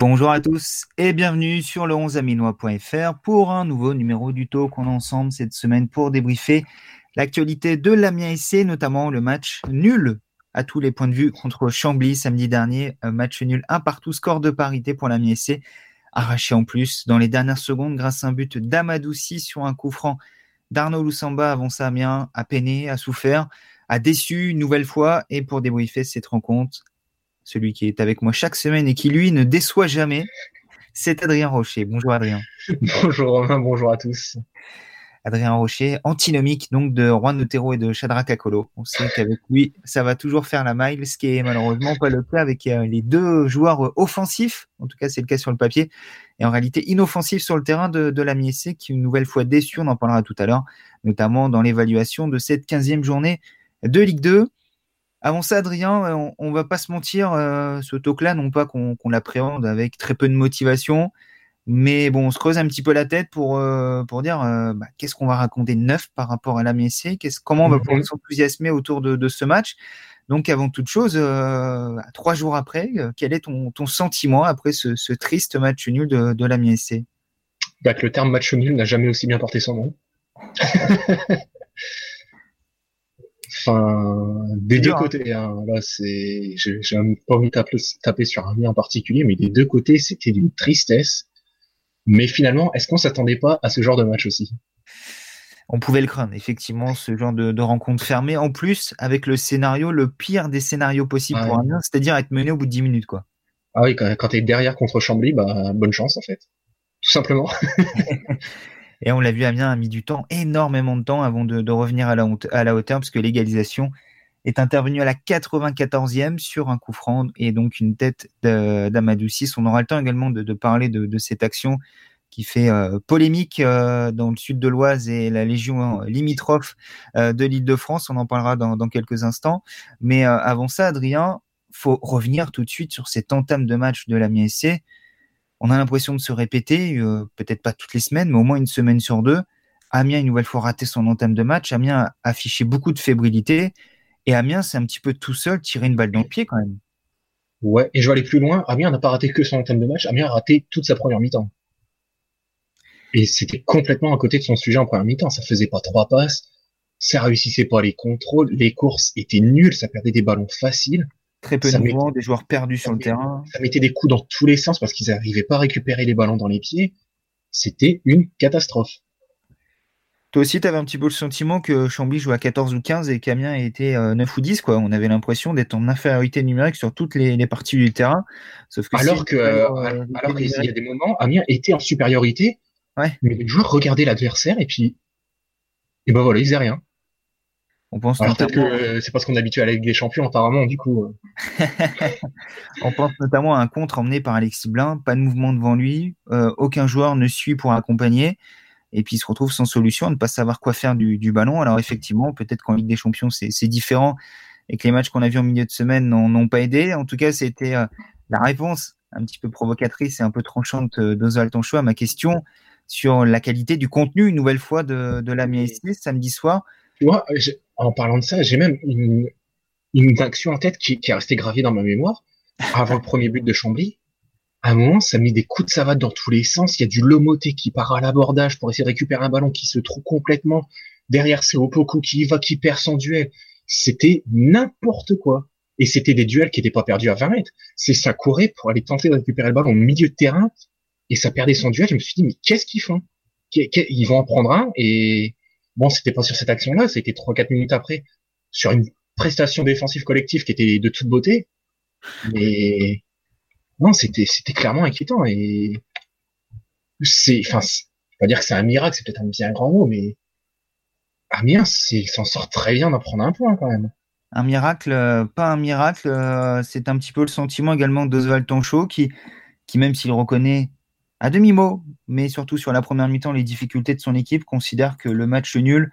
Bonjour à tous et bienvenue sur le 11aminois.fr pour un nouveau numéro du Talk. On est ensemble cette semaine pour débriefer l'actualité de l'Amiens SC, notamment le match nul à tous les points de vue contre Chambly samedi dernier. Match nul, un partout, score de parité pour l'Amiens SC, arraché en plus dans les dernières secondes grâce à un but d'Amadoussi sur un coup franc d'Arnaud Loussamba avant ça Amiens a peiné, a souffert, a déçu une nouvelle fois et pour débriefer cette rencontre, celui qui est avec moi chaque semaine et qui, lui, ne déçoit jamais. C'est Adrien Rocher. Bonjour Adrien. bonjour Romain, bonjour à tous. Adrien Rocher, antinomique donc de Juan Otero et de Chadra Kakolo. On sait qu'avec lui, ça va toujours faire la maille, ce qui est malheureusement pas le cas avec euh, les deux joueurs offensifs. En tout cas, c'est le cas sur le papier. Et en réalité, inoffensifs sur le terrain de, de la MSC, qui une nouvelle fois déçu, on en parlera tout à l'heure, notamment dans l'évaluation de cette 15e journée de Ligue 2. Avant ça, Adrien, euh, on, va pas se mentir, euh, ce talk-là, non pas qu'on l'appréhende avec très peu de motivation, mais bon, on se creuse un petit peu la tête pour, euh, pour dire bah, qu'est-ce qu'on va raconter de neuf par rapport à la MSC, comment on va pouvoir mhm. s'enthousiasmer autour de, ce match? Donc, avant toute chose, trois jours après, quel est ton, ton sentiment après ce, triste match nul de, de la bah, Le terme match nul n'a jamais aussi bien porté son nom. Enfin, des deux hein. côtés. Hein. Là, c'est, j'ai pas envie de taper, sur un lien en particulier, mais des deux côtés, c'était d'une tristesse. Mais finalement, est-ce qu'on s'attendait pas à ce genre de match aussi? On pouvait le craindre, effectivement, ce genre de, rencontre fermée. En plus, avec le scénario, le pire des scénarios possibles pour Amiens, c'est-à-dire être mené au bout de 10 minutes, quoi. Ah oui, quand, quand tu es derrière contre Chambly, bah, bonne chance, en fait. Tout simplement. Et on l'a vu, Amiens a mis du temps, énormément de temps avant de, revenir à la, hauteur, parce que l'égalisation est intervenue à la 94e sur un coup franc et donc une tête d'Amadoussis. On aura le temps également de, parler de, cette action qui fait euh, polémique euh, dans le sud de l'Oise et la Légion limitrophe euh, de l'Île-de-France. On en parlera dans, dans quelques instants. Mais avant ça, Adrien, faut revenir tout de suite sur cette entame de match de l'Amiens SC on a l'impression de se répéter, euh, peut-être pas toutes les semaines, mais au moins une semaine sur deux. Amiens, une nouvelle fois, raté son entame de match. Amiens a affiché beaucoup de fébrilité. Et Amiens, c'est un petit peu tout seul tirer une balle dans le pied quand même. Ouais, et je vais aller plus loin. Amiens n'a pas raté que son entame de match. Amiens a raté toute sa première mi-temps. Et c'était complètement à côté de son sujet en première mi-temps. Ça faisait pas trois passes. Ça réussissait pas les contrôles. Les courses étaient nulles. Ça perdait des ballons faciles. Très peu de mouvements, des joueurs perdus sur le terrain. Ça mettait des coups dans tous les sens parce qu'ils n'arrivaient pas à récupérer les ballons dans les pieds. C'était une catastrophe. Toi aussi, tu avais un petit peu le sentiment que Chambly jouait à 14 ou 15 et qu'Amiens était 9 euh, ou 10. Quoi. On avait l'impression d'être en infériorité numérique sur toutes les, parties du terrain. Sauf que alors que, euh, alors qu'il y a des moments, Amiens était en supériorité, ouais. mais les joueurs regardaient l'adversaire et puis, et ben voilà, ils faisaient rien. On pense peut-être que c'est parce qu'on est habitué à la Ligue des Champions, apparemment, du coup. Euh. on pense notamment à un contre emmené par Alexis Blin, pas de mouvement devant lui, euh, aucun joueur ne suit pour accompagner, et puis il se retrouve sans solution, à ne pas savoir quoi faire du, ballon. Alors effectivement, peut-être qu'en Ligue des Champions, c'est différent, et que les matchs qu'on a vus en milieu de semaine n'ont pas aidé. En tout cas, c'était euh, la réponse un petit peu provocatrice et un peu tranchante d'Oswald Tonchot à ma question sur la qualité du contenu, une nouvelle fois, de, de la MSC samedi soir. Tu vois, en parlant de ça, j'ai même une, une action en tête qui, qui est restée gravée dans ma mémoire. Avant le premier but de Chambly, à un moment, ça met des coups de savate dans tous les sens. Il y a du Lomoté qui part à l'abordage pour essayer de récupérer un ballon qui se trouve complètement derrière. C'est Opoku qui y va, qui perd son duel. C'était n'importe quoi. Et c'était des duels qui n'étaient pas perdus à 20 mètres. C'est ça courait pour aller tenter de récupérer le ballon au milieu de terrain et ça perdait son duel. Je me suis dit, mais qu'est-ce qu'ils font? Ils vont en prendre un et Bon, c'était pas sur cette action-là, c'était 3-4 minutes après, sur une prestation défensive collective qui était de toute beauté. Mais non, c'était c'était clairement inquiétant et c'est enfin pas dire que c'est un miracle, c'est peut-être un bien grand mot, mais Amiens s'en sort très bien d'en prendre un point quand même. Un miracle, euh, pas un miracle, euh, c'est un petit peu le sentiment également d'Oswald Tonchot qui, qui même s'il reconnaît à demi-mot, mais surtout sur la première mi-temps, les difficultés de son équipe, considère que le match nul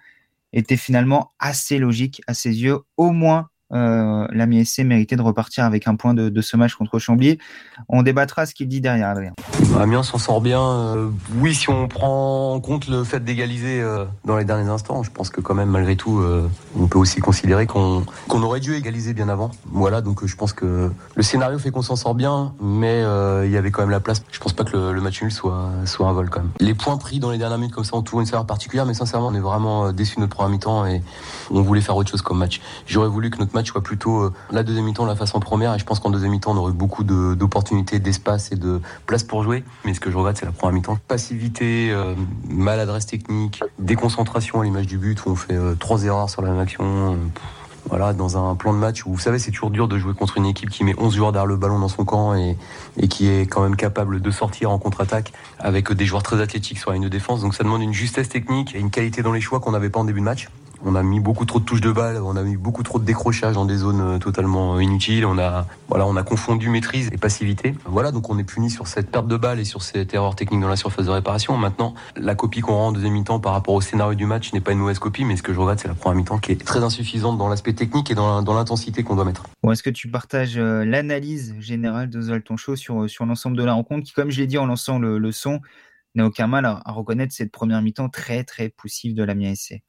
était finalement assez logique à ses yeux. Au moins, euh, la MSC méritait de repartir avec un point de, de ce match contre Chambly. On débattra ce qu'il dit derrière, Adrien. Amiens s'en sort bien. Euh, oui, si on prend en compte le fait d'égaliser euh, dans les derniers instants, je pense que quand même, malgré tout, euh, on peut aussi considérer qu'on aurait dû égaliser bien avant. Voilà, donc je pense que le scénario fait qu'on s'en sort bien, mais il y avait quand même la place. Je pense pas que le, match nul soit, un vol quand même. Les points pris dans les dernières minutes comme ça ont toujours une saveur particulière, mais sincèrement, on est vraiment déçu de notre première mi-temps et on voulait faire autre chose comme match. J'aurais voulu que notre match soit plutôt la deuxième mi-temps, la face en première, et je pense qu'en deuxième mi-temps, on aurait eu beaucoup d'opportunités, d'espace et de place pour jouer. Mais ce que je regrette, c'est la première mi-temps. Passivité, euh, maladresse technique, déconcentration à l'image du but où on fait euh, trois erreurs sur la même action. voilà, dans un plan de match où vous savez, c'est toujours dur de jouer contre une équipe qui met 11 joueurs derrière le ballon dans son camp et, et qui est quand même capable de sortir en contre-attaque avec des joueurs très athlétiques sur de défense. Donc ça demande une justesse technique et une qualité dans les choix qu'on n'avait pas en début de match. On a mis beaucoup trop de touches de balle, on a mis beaucoup trop de décrochages dans des zones euh, totalement inutiles. On a, voilà, on a confondu maîtrise et passivité. Voilà, donc on est puni sur cette perte de balle et sur cette erreur technique dans la surface de réparation. Maintenant, la copie qu'on rend en deuxième mi-temps par rapport au scénario du match n'est pas une mauvaise copie, mais ce que je regrette, c'est la première mi-temps qui est très insuffisante dans l'aspect technique et dans l'intensité qu'on doit mettre. Est-ce que tu partages euh, l'analyse générale de Toncho sur, euh, sur l'ensemble de la rencontre qui, comme je l'ai dit en lançant le, son, n'a aucun mal à, reconnaître cette première mi-temps très très poussive de la SC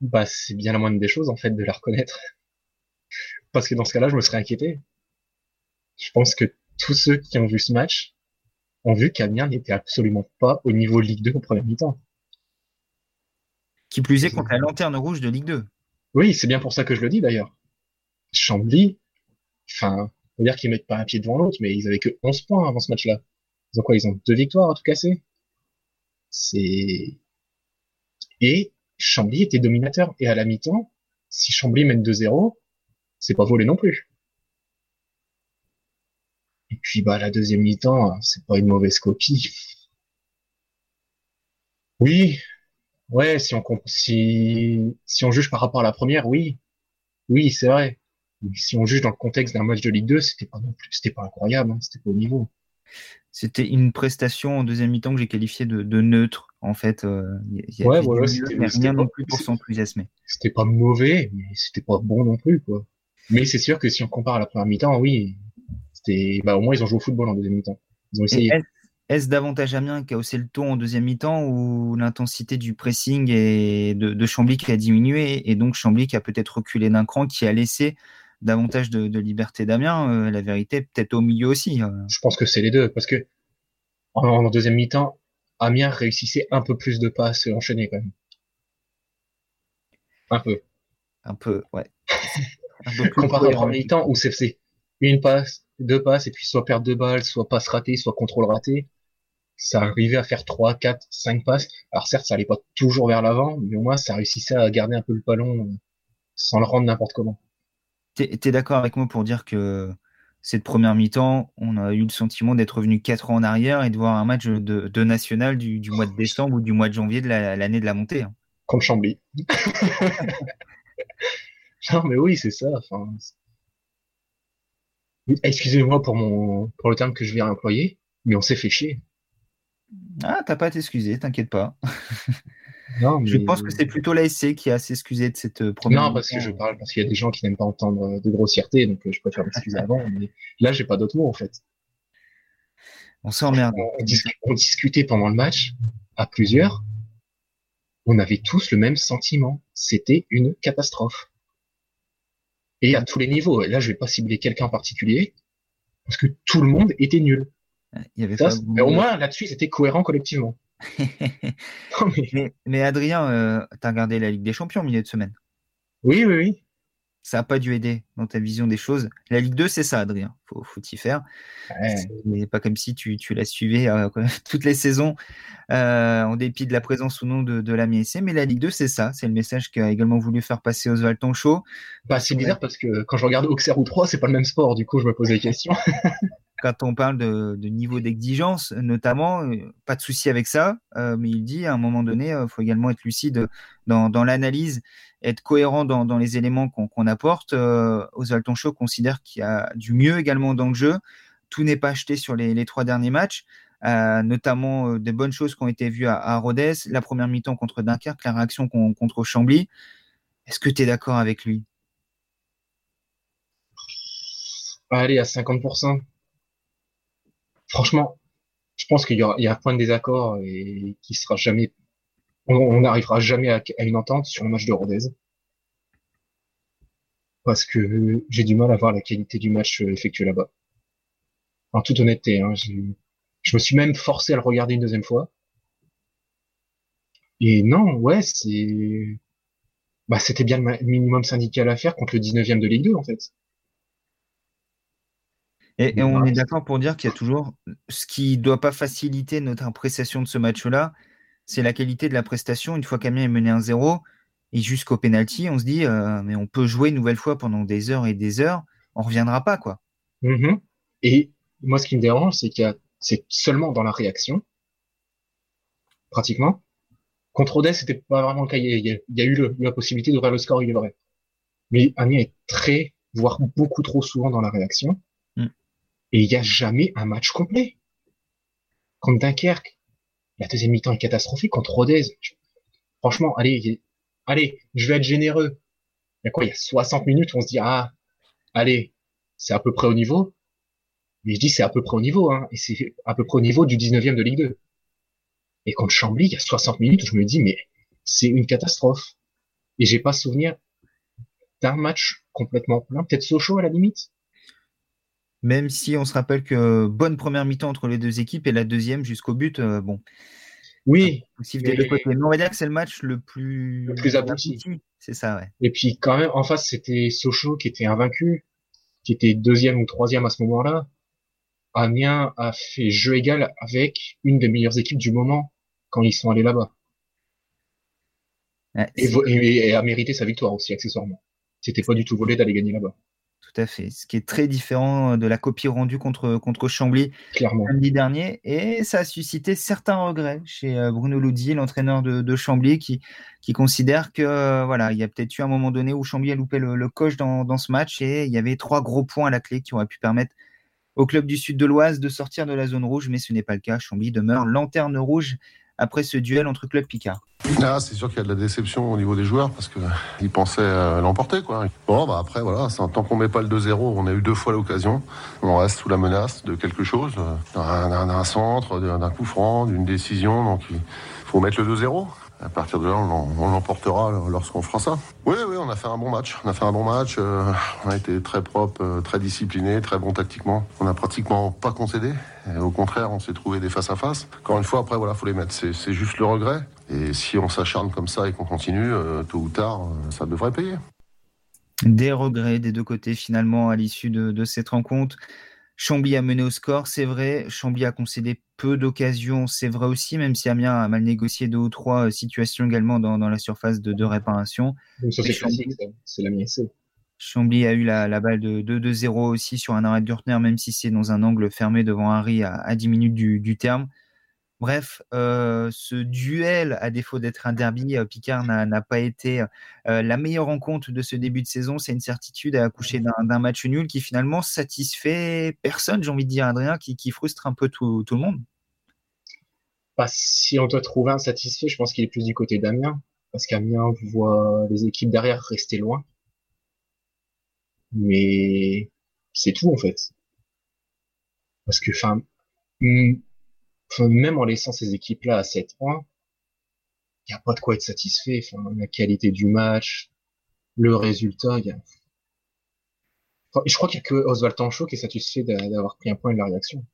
bah, c'est bien la moindre des choses, en fait, de la reconnaître. Parce que dans ce cas-là, je me serais inquiété. Je pense que tous ceux qui ont vu ce match ont vu qu'Amiens n'était absolument pas au niveau Ligue 2 au premier mi-temps. Qui plus est contre la lanterne rouge de Ligue 2. Oui, c'est bien pour ça que je le dis d'ailleurs. Chambly, enfin, on va dire qu'ils mettent pas un pied devant l'autre, mais ils avaient que 11 points avant ce match-là. Ils ont quoi? Ils ont deux victoires à tout casser? C'est et Chambly était dominateur. Et à la mi-temps, si Chambly mène 2-0, c'est pas volé non plus. Et puis, bah, la deuxième mi-temps, c'est pas une mauvaise copie. Oui, ouais, si on, si, si on juge par rapport à la première, oui. Oui, c'est vrai. si on juge dans le contexte d'un match de Ligue 2, c'était pas non plus, c'était pas incroyable, hein, c'était pas au niveau. C'était une prestation en deuxième mi-temps que j'ai qualifiée de, neutre. En fait, euh, y a ouais, voilà, c'était rien non plus pour s'enthousiasmer. C'était pas mauvais, mais c'était pas bon non plus, quoi. Mais c'est sûr que si on compare à la première mi-temps, oui, c'était, bah, au moins ils ont joué au football en deuxième mi-temps. Ils ont essayé. Est-ce davantage Amiens qui a haussé le ton en deuxième mi-temps ou l'intensité du pressing et de, de Chambly qui a diminué et donc Chambly qui a peut-être reculé d'un cran, qui a laissé davantage de, liberté d'Amiens. Euh, la vérité, peut-être au milieu aussi. Euh. Je pense que c'est les deux, parce que en, deuxième mi-temps, Amiens réussissait un peu plus de passes enchaînées quand même. Un peu. Un peu, ouais. Comparé à mi-temps où c'est une passe, deux passes, et puis soit perte de balle, soit passe ratée, soit contrôle raté. Ça arrivait à faire trois, quatre, cinq passes. Alors certes, ça allait pas toujours vers l'avant, mais au moins ça réussissait à garder un peu le ballon euh, sans le rendre n'importe comment. Tu es, d'accord avec moi pour dire que cette première mi-temps, on a eu le sentiment d'être revenu quatre ans en arrière et de voir un match de, national du, mois de décembre ou du mois de janvier de l'année de la montée. Hein. Comme Chambly. non, mais oui, c'est ça. Excusez-moi pour, mon, pour le terme que je viens employer, mais on s'est fait chier. Ah, t'as pas à t'excuser, t'inquiète pas. Je pense que c'est plutôt l'ASC qui a s'excuser de cette euh, première. Non, parce que je parle parce qu'il y a des gens qui n'aiment pas entendre euh, de grossièreté, donc euh, je préfère m'excuser avant. Mais là, j'ai pas d'autres mots en fait. On s'emmerde. On, on, discutait pendant le match à plusieurs. On avait tous le même sentiment. C'était une catastrophe. Et à tous les niveaux. Et là, je vais pas cibler quelqu'un en particulier parce que tout le monde était nul. Il y avait mais au moins là-dessus, c'était cohérent collectivement. mais... Adrien, euh, tu as regardé la Ligue des Champions au milieu de semaine. Oui, oui, oui. Ça n'a pas dû aider dans ta vision des choses. La Ligue 2, c'est ça, Adrien. Faut, faut y faire. Ouais. pas comme si tu, tu la suivais euh, toutes les saisons, euh, en dépit de la présence ou non de, de la MSC. Mais la Ligue 2, c'est ça. C'est le message qu'a également voulu faire passer Oswald Tonchot. Bah, c'est bizarre parce que quand je regarde Auxerre ou 3, c'est pas le même sport. Du coup, je me pose des questions. quand on parle de, niveau d'exigence, notamment, euh, pas de souci avec ça, euh, mais il dit à un moment donné, il euh, faut également être lucide dans, l'analyse, être cohérent dans, les éléments qu'on apporte. Oswald Tonchot considère qu'il y a du mieux également dans le jeu. Tout n'est pas acheté sur les, trois derniers matchs, notamment des bonnes choses qui ont été vues à, Rodez, la première mi-temps contre Dunkerque, la réaction contre Chambly. Est-ce que tu es d'accord avec lui? Allez, à 50% franchement, je pense qu'il y, y, a un point de désaccord et qui sera jamais, on n'arrivera jamais à, une entente sur un match de Rodez. Parce que j'ai du mal à voir la qualité du match effectué là-bas. En toute honnêteté, hein, je me suis même forcé à le regarder une deuxième fois. Et non, ouais, c'est, bah, c'était bien le minimum syndical à faire contre le 19e de Ligue 2, en fait. Et, on est d'accord pour dire qu'il y a toujours ce qui ne doit pas faciliter notre appréciation de ce match-là, c'est la qualité de la prestation. Une fois qu'Amiens est mené 1-0 et jusqu'au penalty, on se dit euh, mais on peut jouer une nouvelle fois pendant des heures et des heures, on reviendra pas quoi. Mm-hmm. Et moi, ce qui me dérange, c'est qu'il y a c'est seulement dans la réaction, pratiquement. Contre Odès, c'était pas vraiment le cas. Il y a, il y a eu la possibilité d'ouvrir le score, il est vrai. Mais Amiens est très, voire beaucoup trop souvent dans la réaction. Et il n'y a jamais un match complet. Contre Dunkerque, la deuxième mi-temps est catastrophique. Contre Rodez, franchement, allez, allez, je vais être généreux. Il y a quoi Il y a 60 minutes, on se dit, ah, allez, c'est à peu près au niveau. Mais je dis, c'est à peu près au niveau, hein, et c'est à peu près au niveau du 19e de Ligue 2. Et contre Chambly, il y a 60 minutes, je me dis, mais c'est une catastrophe. Et j'ai pas souvenir d'un match complètement plein. Peut-être Sochaux à la limite même si on se rappelle que bonne première mi-temps entre les deux équipes et la deuxième jusqu'au but, euh, bon. Oui. Mais... on va dire que c'est le match le plus, le plus abouti. C'est ça, ouais. Et puis quand même, en face, c'était Sochaux qui était invaincu, qui était deuxième ou troisième à ce moment-là. Amiens a fait jeu égal avec une des meilleures équipes du moment quand ils sont allés là-bas. et, a mérité sa victoire aussi, accessoirement. C'était pas du tout volé d'aller gagner là-bas tout à fait. Ce qui est très différent euh, de la copie rendue contre, contre Chambly Clairement. samedi dernier. Et ça a suscité certains regrets chez euh, Bruno Loudi, l'entraîneur de, Chambly, qui, qui considère que euh, voilà, il y a peut-être eu un moment donné où Chambly a loupé le, coche dans, dans, ce match et il y avait trois gros points à la clé qui auraient pu permettre au club du sud de l'Oise de sortir de la zone rouge, mais ce n'est pas le cas. Chambly demeure lanterne rouge après ce duel entre club Picard. Ah, c'est sûr qu'il y a de la déception au niveau des joueurs parce qu'ils pensaient l'emporter. Quoi. Bon, bah après, voilà, tant qu'on met pas le 2-0, on a eu deux fois l'occasion. On reste sous la menace de quelque chose, d'un centre, d'un coup franc, d'une décision. Donc il faut mettre le 2-0 à partir de là, on, l'emportera lorsqu'on fera ça. Oui, oui, on a fait un bon match. On a fait un bon match. Euh, on a été très propre, euh, très discipliné, très bon tactiquement. On n'a pratiquement pas concédé. au contraire, on s'est trouvé des face à face. Encore une fois, après, voilà, faut les mettre. C'est juste le regret. Et si on s'acharne comme ça et qu'on continue, euh, tôt ou tard, ça devrait payer. Des regrets des deux côtés finalement à l'issue de, de cette rencontre. Chambly a mené au score, c'est vrai. Chambly a concédé peu d'occasions, c'est vrai aussi, même si Amiens a mal négocié deux ou trois euh, situations également dans, la surface de, réparation. c'est la Chambly a eu la, balle de 2-0 aussi sur un arrêt de Gürtner, même si c'est dans un angle fermé devant Harry à, à 10 minutes du terme. Bref, euh, ce duel, à défaut d'être un derby, euh, Picard n'a pas été euh, la meilleure rencontre de ce début de saison. C'est une certitude à accoucher d'un match nul qui finalement satisfait personne, j'ai envie de dire, Adrien, qui, frustre un peu tout, le monde. Bah, si on doit trouver un satisfait, je pense qu'il est plus du côté d'Amiens, parce qu'Amiens voit les équipes derrière rester loin. Mais c'est tout en fait. Parce que, enfin, même en laissant ces équipes-là à 7 points, il n'y a pas de quoi être satisfait. Enfin, la qualité du match, le résultat, y a... je crois qu'il n'y a que Oswald Tancho qui est satisfait d'avoir pris un point de la réaction.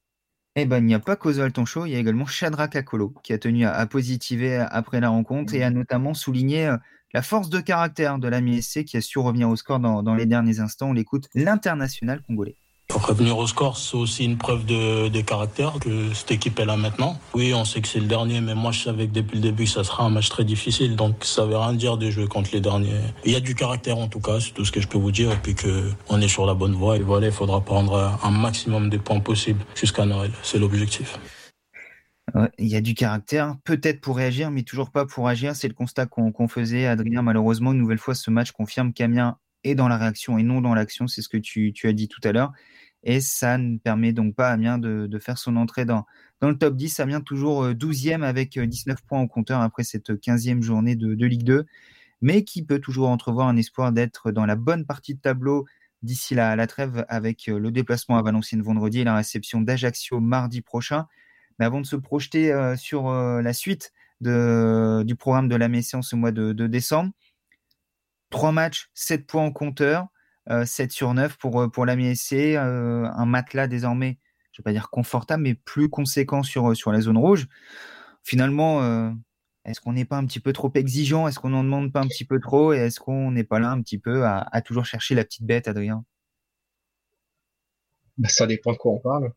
Eh ben, il n'y a pas qu'Oswald Tancho, il y a également Chadra Kakolo qui a tenu à, positiver après la rencontre et a notamment souligné euh, la force de caractère de la MSC qui a su revenir au score dans, dans les derniers instants. On l'écoute, l'international congolais. Revenir au score, c'est aussi une preuve de, caractère que cette équipe est là maintenant. Oui, on sait que c'est le dernier, mais moi je savais que depuis le début ça sera un match très difficile, donc ça veut rien dire de jouer contre les derniers. Il y a du caractère en tout cas, c'est tout ce que je peux vous dire, et puis qu'on est sur la bonne voie. Et voilà, il faudra prendre un maximum de points possibles jusqu'à Noël. C'est l'objectif. il y a du caractère, peut-être pour réagir, mais toujours pas pour agir. C'est le constat qu'on faisait. Adrien, malheureusement, une nouvelle fois, ce match confirme qu'Amiens est dans la réaction et non dans l'action. C'est ce que tu, as dit tout à l'heure. Et ça ne permet donc pas à Amiens de, faire son entrée dans, le top 10. Amiens toujours 12e euh, avec 19 euh, points au compteur après cette 15e journée de, Ligue 2, mais qui peut toujours entrevoir un espoir d'être dans la bonne partie de tableau d'ici la, la trêve avec euh, le déplacement à Valenciennes vendredi et la réception d'Ajaccio mardi prochain. Mais avant de se projeter sur la suite du programme de la Messie en ce mois de, de décembre, trois matchs, 7 points en compteur, 7 sur 9 pour, pour la MSC, un matelas désormais, je vais pas dire confortable, mais plus conséquent sur, sur la zone rouge. Finalement, est-ce qu'on n'est pas un petit peu trop exigeant? Est-ce qu'on n'en demande pas un petit peu trop? Et est-ce qu'on n'est pas là un petit peu à, toujours chercher la petite bête, Adrien? Bah, Ça dépend de quoi on parle.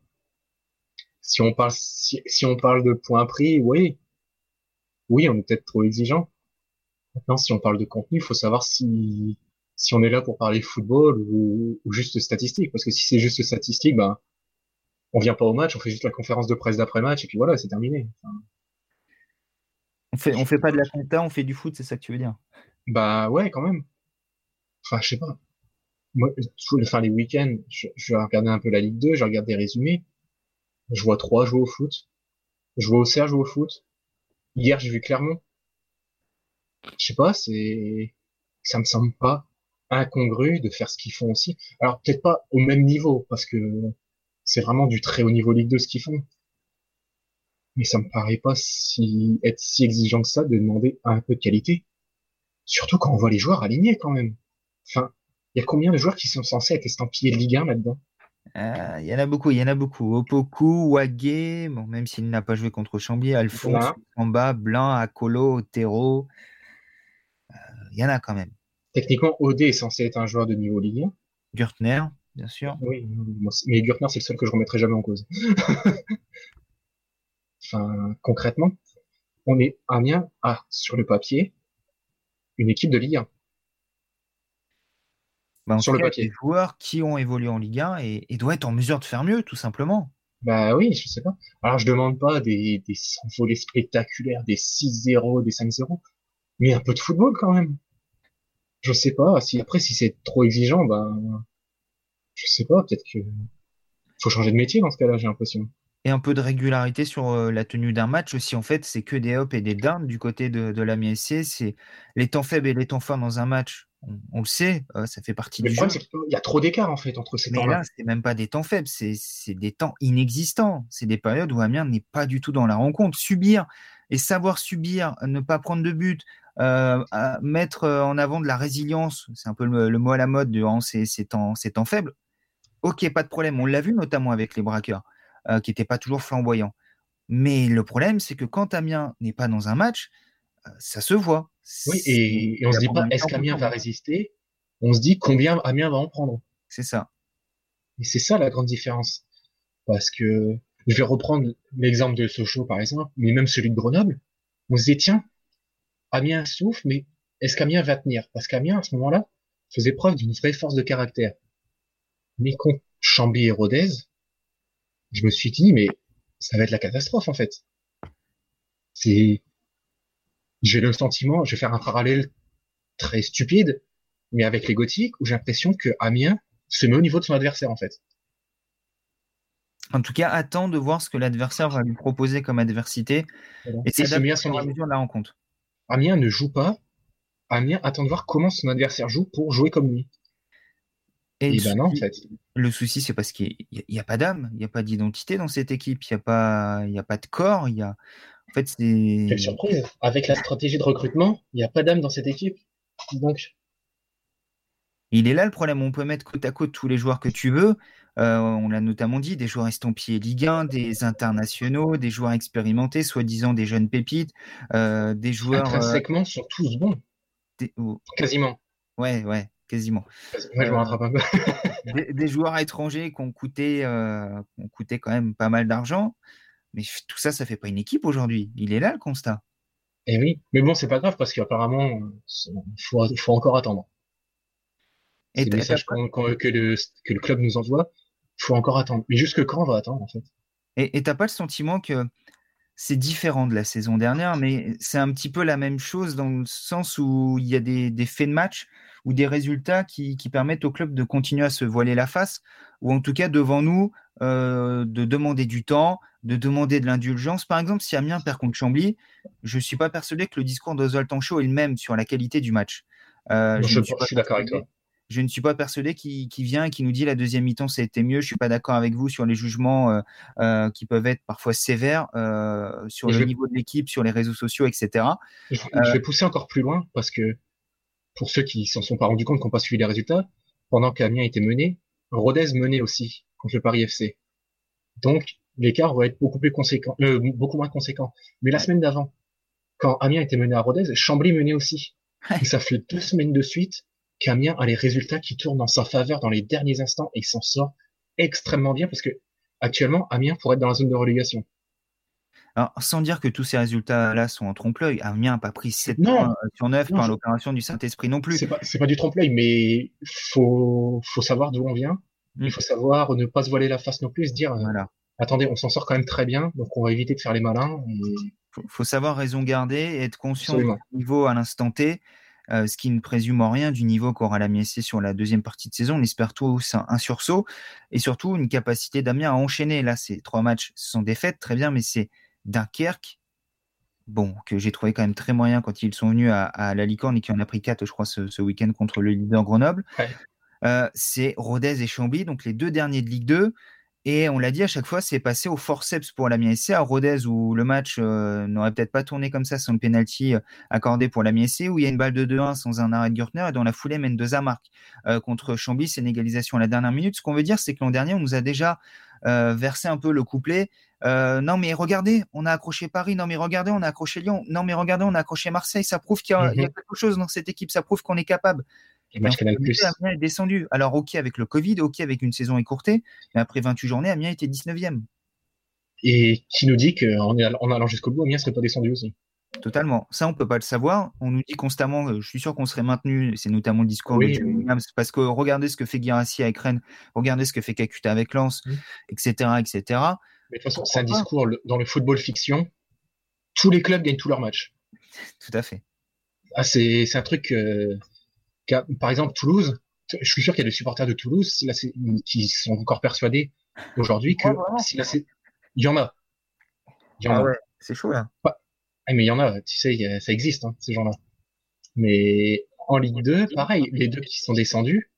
Si on parle, si on parle de points pris, oui. Oui, on est peut-être trop exigeant. Maintenant, si on parle de contenu, il faut savoir si, si on est là pour parler football ou, ou juste statistiques. Parce que si c'est juste statistique, ben, on vient pas au match, on fait juste la conférence de presse d'après-match et puis voilà, c'est terminé. Enfin, on fait, on fait pas de la compta, on fait du foot, c'est ça que tu veux dire? Bah ouais, quand même. Enfin, je sais pas. Moi, enfin, les week-ends, je, je vais regarder un peu la Ligue 2, je regarde des résumés. Je vois trois jouer au foot. Je vois Auxerre jouer au foot. Hier, j'ai vu Clermont. Je sais pas, c'est, ça me semble pas incongru de faire ce qu'ils font aussi. Alors, peut-être pas au même niveau, parce que c'est vraiment du très haut niveau Ligue 2 ce qu'ils font mais ça me paraît pas si être si exigeant que ça de demander un peu de qualité. Surtout quand on voit les joueurs alignés quand même. Enfin, il y a combien de joueurs qui sont censés être estampillés de Ligue 1 là-dedans? Euh, Il y en a beaucoup, il y en a beaucoup. Opoku, Wagé, bon, même s'il n'a pas joué contre Chambly, Alphonse, Amba, Blanc, Akolo, Otero. Euh, il y en a quand même. Techniquement, Odé est censé être un joueur de niveau Ligue 1. Gürtner, bien sûr. Oui, mais Gürtner, c'est le seul que je remettrai jamais en cause. Enfin, concrètement, on est Amiens a sur le papier une équipe de Ligue 1. Bah, sur le papier. Des joueurs qui ont évolué en Ligue 1 et, et doivent être en mesure de faire mieux, tout simplement. Bah oui, je sais pas. Alors je demande pas des, des volets spectaculaires, des 6-0, des 5-0, mais un peu de football quand même. Je sais pas. Si après si c'est trop exigeant, ben je sais pas. Peut-être que faut changer de métier dans ce cas-là. J'ai l'impression et un peu de régularité sur euh, la tenue d'un match aussi. En fait, c'est que des hops et des downs du côté de, de la MSC. C'est les temps faibles et les temps forts dans un match. On, le sait, euh, ça fait partie du jeu. Il y a trop d'écart en fait entre ces temps-là. Mais là, c'est même pas des temps faibles, c'est des temps inexistants. C'est des périodes où Amiens n'est pas du tout dans la rencontre. Subir et savoir subir, ne pas prendre de but, euh, mettre en avant de la résilience, c'est un peu le, mot à la mode durant ces, ces, temps, ces temps faibles. Ok, pas de problème. On l'a vu notamment avec les braqueurs. Euh, qui n'était pas toujours flamboyant. Mais le problème, c'est que quand Amiens n'est pas dans un match, euh, ça se voit. Oui, et, et on se dit pas est-ce qu'Amiens va résister? On se dit combien Amiens va en prendre. C'est ça. Et c'est ça la grande différence. Parce que je vais reprendre l'exemple de Sochaux par exemple, mais même celui de Grenoble. On se dit tiens, Amiens souffle, mais est-ce qu'Amiens va tenir? Parce qu'Amiens à ce moment-là faisait preuve d'une vraie force de caractère. Mais contre Chambly et Rodez, je me suis dit, mais ça va être la catastrophe en fait. C'est, j'ai le sentiment, je vais faire un parallèle très stupide, mais avec les gothiques, où j'ai l'impression que Amiens se met au niveau de son adversaire en fait. En tout cas, attends de voir ce que l'adversaire va lui proposer comme adversité et c'est à mesure de la rencontre. Amiens ne joue pas. Amiens attend de voir comment son adversaire joue pour jouer comme lui. Et, ben non, en fait. Le souci, c'est parce qu'il n'y a, pas d'âme, il n'y a pas d'identité dans cette équipe, il n'y a, pas, il y a pas de corps, il y a. En fait, c'est. Quelle surprise Avec la stratégie de recrutement, il n'y a pas d'âme dans cette équipe. Donc. Il est là le problème. On peut mettre côte à côte tous les joueurs que tu veux. Euh, on l'a notamment dit, des joueurs estampillés Ligue 1, des internationaux, des joueurs expérimentés, soi-disant des jeunes pépites, euh, des joueurs. Euh, Intrinsèquement, sont tous bons. Quasiment. Ouais, ouais quasiment. Ouais, je me rattrape un peu. des, joueurs étrangers qui ont coûté, euh, ont coûté quand même pas mal d'argent, mais tout ça, ça fait pas une équipe aujourd'hui. Il est là le constat. Eh oui, mais bon, c'est pas grave parce qu'apparemment, il faut, faut, encore attendre. Et le message que, le, que le club nous envoie, faut encore attendre. Mais jusque quand on va attendre en fait? Et t'as pas le sentiment que c'est différent de la saison dernière, mais c'est un petit peu la même chose dans le sens où il y a des, des faits de match ou des résultats qui, qui, permettent au club de continuer à se voiler la face, ou en tout cas devant nous, euh, de demander du temps, de demander de l'indulgence. Par exemple, si Amiens perd contre Chambly, je suis pas persuadé que le discours d'Oswald Tanchot est le même sur la qualité du match. Euh, je, je, suis d'accord avec toi. Je ne suis pas persuadé qu'il vient et qui nous dit la deuxième mi-temps ça a été mieux. Je suis pas d'accord avec vous sur les jugements euh, euh, qui peuvent être parfois sévères euh, sur le niveau de l'équipe, sur les réseaux sociaux, etc. Je, vais pousser encore plus loin parce que pour ceux qui s'en sont pas rendus compte, qui n'ont pas suivi les résultats, pendant qu'Amiens était mené, Rodez menait aussi contre le Paris FC. Donc l'écart va être beaucoup plus conséquent, beaucoup moins conséquent. Mais la semaine d'avant, quand Amiens était mené à Rodez, Chambly menait aussi. Et ça fait deux semaines de suite qu'Amiens a les résultats qui tournent en sa faveur dans les derniers instants et il s'en sort extrêmement bien parce que actuellement Amiens pourrait être dans la zone de relégation. Alors, sans dire que tous ces résultats-là sont en trompe-l'œil, Amiens n'a pas pris 7 points sur 9 par l'opération du Saint-Esprit non plus. C'est pas, pas du trompe-l'œil, mais faut, faut savoir d'où on vient. Il mm. faut savoir ne pas se voiler la face non plus et se dire, euh, voilà. attendez, on s'en sort quand même très bien, donc on va éviter de faire les malins. Il faut, savoir raison garder et être conscient du niveau à l'instant T. Euh, ce qui ne présume en rien du niveau qu'aura la MSC sur la deuxième partie de saison. On espère tous un, un sursaut et surtout une capacité d'Amiens à enchaîner. Là, ces trois matchs sont défaites, très bien, mais c'est Dunkerque, bon, que j'ai trouvé quand même très moyen quand ils sont venus à, la Licorne et qui en a pris quatre, je crois, ce, week-end contre le leader Grenoble. Euh, c'est Rodez et Chambly, donc les deux derniers de Ligue 2. Et on l'a dit à chaque fois, c'est passé au forceps pour la SC à Rodez où le match euh, n'aurait peut-être pas tourné comme ça sans le penalty euh, accordé pour la SC où il y a une balle de 2-1 sans un arrêt de Gürtner et dans la foulée Mendoza marque euh, contre Chambly, c'est une égalisation à la dernière minute. Ce qu'on veut dire, c'est que l'an dernier, on nous a déjà versé un peu le couplet. non mais regardez, on a accroché Paris. Non mais regardez, on a accroché Lyon. Non mais regardez, on a accroché Marseille. Ça prouve qu'il y, a mhm. quelque chose dans cette équipe. Ça prouve qu'on est capable. Amiens est descendu. Alors, ok, avec le Covid, ok, avec une saison écourtée, mais après 28 journées, Amiens était 19e. Et qui nous dit qu'en en allant jusqu'au bout, Amiens serait pas descendu aussi? Totalement. Ça, on peut pas le savoir. On nous dit constamment, euh, je suis sûr qu'on serait maintenu. C'est notamment le discours de Williams, parce que regardez ce que fait Guirassi avec Rennes, regardez ce que fait Kakuta avec Lens, etc., etc. Mais de toute façon, c'est un discours dans le football fiction. Tous les clubs gagnent tous leurs matchs. Tout à fait. Ah, c'est un truc. Euh, par exemple, Toulouse, je suis sûr qu'il y a des supporters de Toulouse qui sont encore persuadés aujourd'hui que si il y en a. Il y en ah a. c'est chaud là. Ah, mais il y en a, tu sais, ça existe, hein, ces gens-là. Mais en Ligue 2, pareil, les deux qui sont descendus,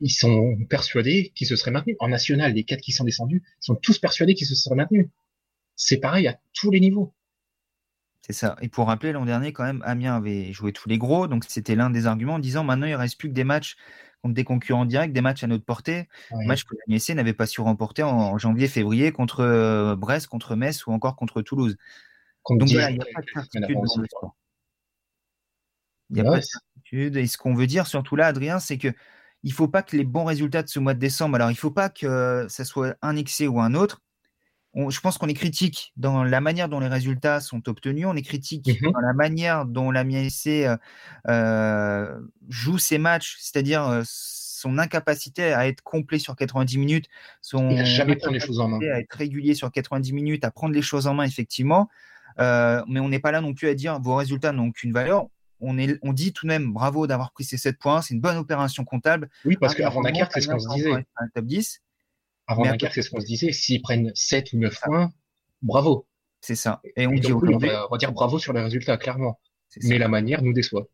ils sont persuadés qu'ils se seraient maintenus. En national, les quatre qui sont descendus sont tous persuadés qu'ils se seraient maintenus. C'est pareil à tous les niveaux. C'est ça. Et pour rappeler, l'an dernier, quand même, Amiens avait joué tous les gros. Donc, c'était l'un des arguments en disant maintenant, il ne reste plus que des matchs contre des concurrents directs, des matchs à notre portée. Ouais. Match que l'AMC n'avait pas su remporter en, janvier, février contre euh, Brest, contre Metz ou encore contre Toulouse. donc, il n'y a pas de certitude dans le sport. Il n'y a pas de certitude. Et ce qu'on veut dire, surtout là, Adrien, c'est que il faut pas que les bons résultats de ce mois de décembre, alors il faut pas que ça soit un excès ou un autre, je pense qu'on est critique dans la manière dont les résultats sont obtenus, on est critique mhm. dans la manière dont la MSC euh, euh, joue ses matchs, c'est-à-dire euh, son incapacité à être complet sur 90 minutes, son jamais prendre les choses en main, à être régulier sur 90 minutes, à prendre les choses en main effectivement. mais on n'est pas là non plus à dire vos résultats n'ont aucune valeur. On, est, on dit tout de même bravo d'avoir pris ces 7 points, c'est une bonne opération comptable. Oui, parce qu'avant Dunkerque, c'est ce qu'on se disait. Top 10. Avant Dunkerque, c'est ce qu'on se disait. S'ils prennent 7 ou 9 points, bravo. C'est ça. Et on, dit on, va, dire bravo sur les résultats, clairement. Mais la manière nous déçoit.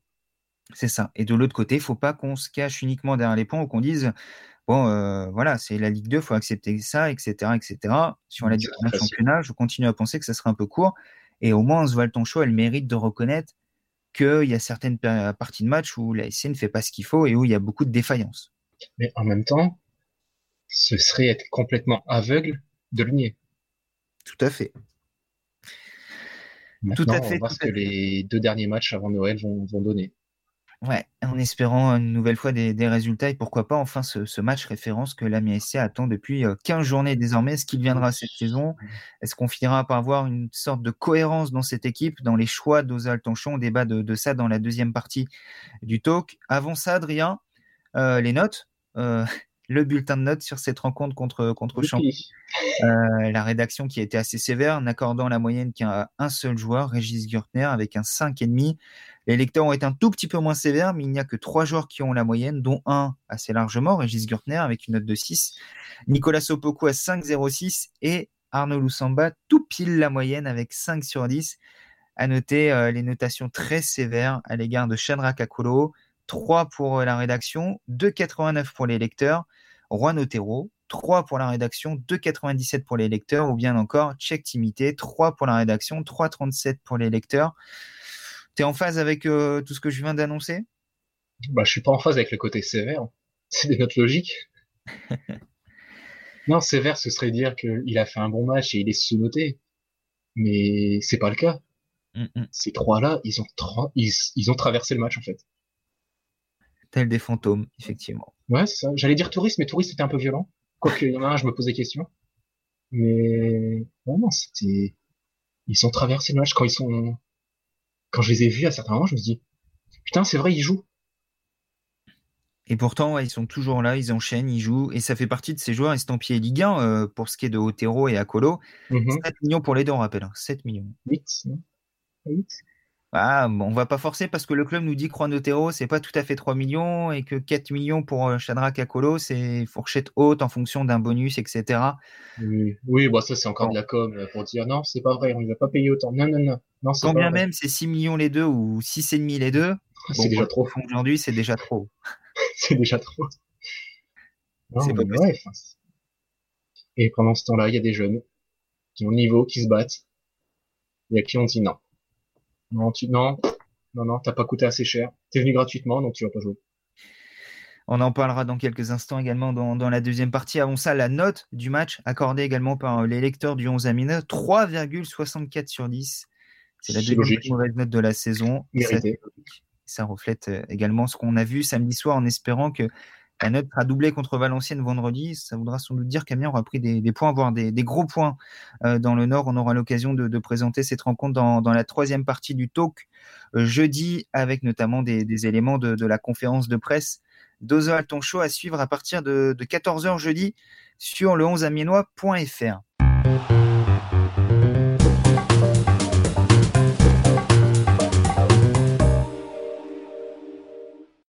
C'est ça. Et de l'autre côté, il faut pas qu'on se cache uniquement derrière les points ou qu'on dise bon, euh, voilà, c'est la Ligue 2, faut accepter ça, etc., etc. Si on l'a dit le championnat, je continue à penser que ça serait un peu court. Et au moins, Oswald Show, elle mérite de reconnaître qu'il y a certaines parties de match où la SC ne fait pas ce qu'il faut et où il y a beaucoup de défaillances. Mais en même temps, ce serait être complètement aveugle de le nier. Tout à fait. tout à fait. On va voir ce que les deux derniers matchs avant Noël vont, donner. Ouais, en espérant une nouvelle fois des, résultats et pourquoi pas enfin ce, match référence que la MSC attend depuis 15 euh, journées désormais. Est-ce qu'il viendra cette saison? Est-ce qu'on finira par avoir une sorte de cohérence dans cette équipe, dans les choix d'Ozal Tanchon? On débat de, ça dans la deuxième partie du talk. Avant ça, Adrien, euh, les notes. Euh, le bulletin de notes sur cette rencontre contre, contre Champy. Euh, la rédaction qui a été assez sévère, n'accordant la moyenne qu'à un seul joueur, Régis Gürtner, avec un 5,5. Les lecteurs ont été un tout petit peu moins sévères, mais il n'y a que trois joueurs qui ont la moyenne, dont un assez largement, Régis Gürtner, avec une note de 6. Nicolas Sopoko à 5,06 et Arnaud Loussamba tout pile la moyenne avec 5 sur 10. À noter euh, les notations très sévères à l'égard de Shadrach Kakolo, 3 pour la rédaction, 2,89 pour les lecteurs. Juan Otero, 3 pour la rédaction, 2,97 pour les lecteurs, ou bien encore Check Timité, 3 pour la rédaction, 3,37 pour les lecteurs. Tu es en phase avec euh, tout ce que je viens d'annoncer? Bah, je suis pas en phase avec le côté sévère. C'est des notes logiques. non, sévère, ce serait dire qu'il a fait un bon match et il est sous-noté. Mais c'est pas le cas. Mm, mm. Ces trois-là, ils ont, ils, ont traversé le match, en fait. Tel des fantômes, effectivement. Ouais, c'est ça. J'allais dire touriste, mais touriste, c'était un peu violent. Quoique, il y en a un, je me pose des questions. Mais, non, c'était, ils ont traversé le match quand ils sont, quand je les ai vus à certains moments, je me suis dit, putain, c'est vrai, ils jouent. Et pourtant, ils sont toujours là, ils enchaînent, ils jouent, et ça fait partie de ces joueurs estampillés Ligue 1 euh, pour ce qui est de Otero et Akolo. 7 mhm. millions pour les deux, on rappelle. 7 hein. millions. 8, 8. Ah, bon, on va pas forcer parce que le club nous dit que Juan Otero, c'est pas tout à fait 3 millions et que 4 millions pour euh, Shadrach Akolo, c'est fourchette haute en fonction d'un bonus, etc. Oui, oui bah ça c'est encore de la com euh, pour dire non, c'est pas vrai, on ne va pas payer autant. Non, non, non. non Quand bien même c'est 6 millions les deux ou 6,5 les deux, c'est déjà trop. Aujourd'hui, c'est déjà trop. c'est déjà trop. C'est pas bref. Et pendant ce temps-là, il y a des jeunes qui ont le niveau, qui se battent, et à qui on dit non. Non, tu, non, non, non, t'as pas coûté assez cher. T'es venu gratuitement, donc tu vas pas jouer. On en parlera dans quelques instants également dans, dans, la deuxième partie. Avant ça, la note du match accordée également par les lecteurs du 11 Amina, 3,64 sur 10. C'est la deuxième mauvaise note de la saison. Ça reflète euh, également ce qu'on a vu samedi soir en espérant que la note sera doublée contre Valenciennes vendredi. Ça voudra sans doute dire qu'Amiens aura pris des, points, voire des, gros points euh, dans le Nord. On aura l'occasion de, présenter cette rencontre dans, la troisième partie du talk euh, jeudi, avec notamment des, éléments de, la conférence de presse d'Oswald Tonchot à suivre à partir de, 14h jeudi sur le 11amiennois.fr.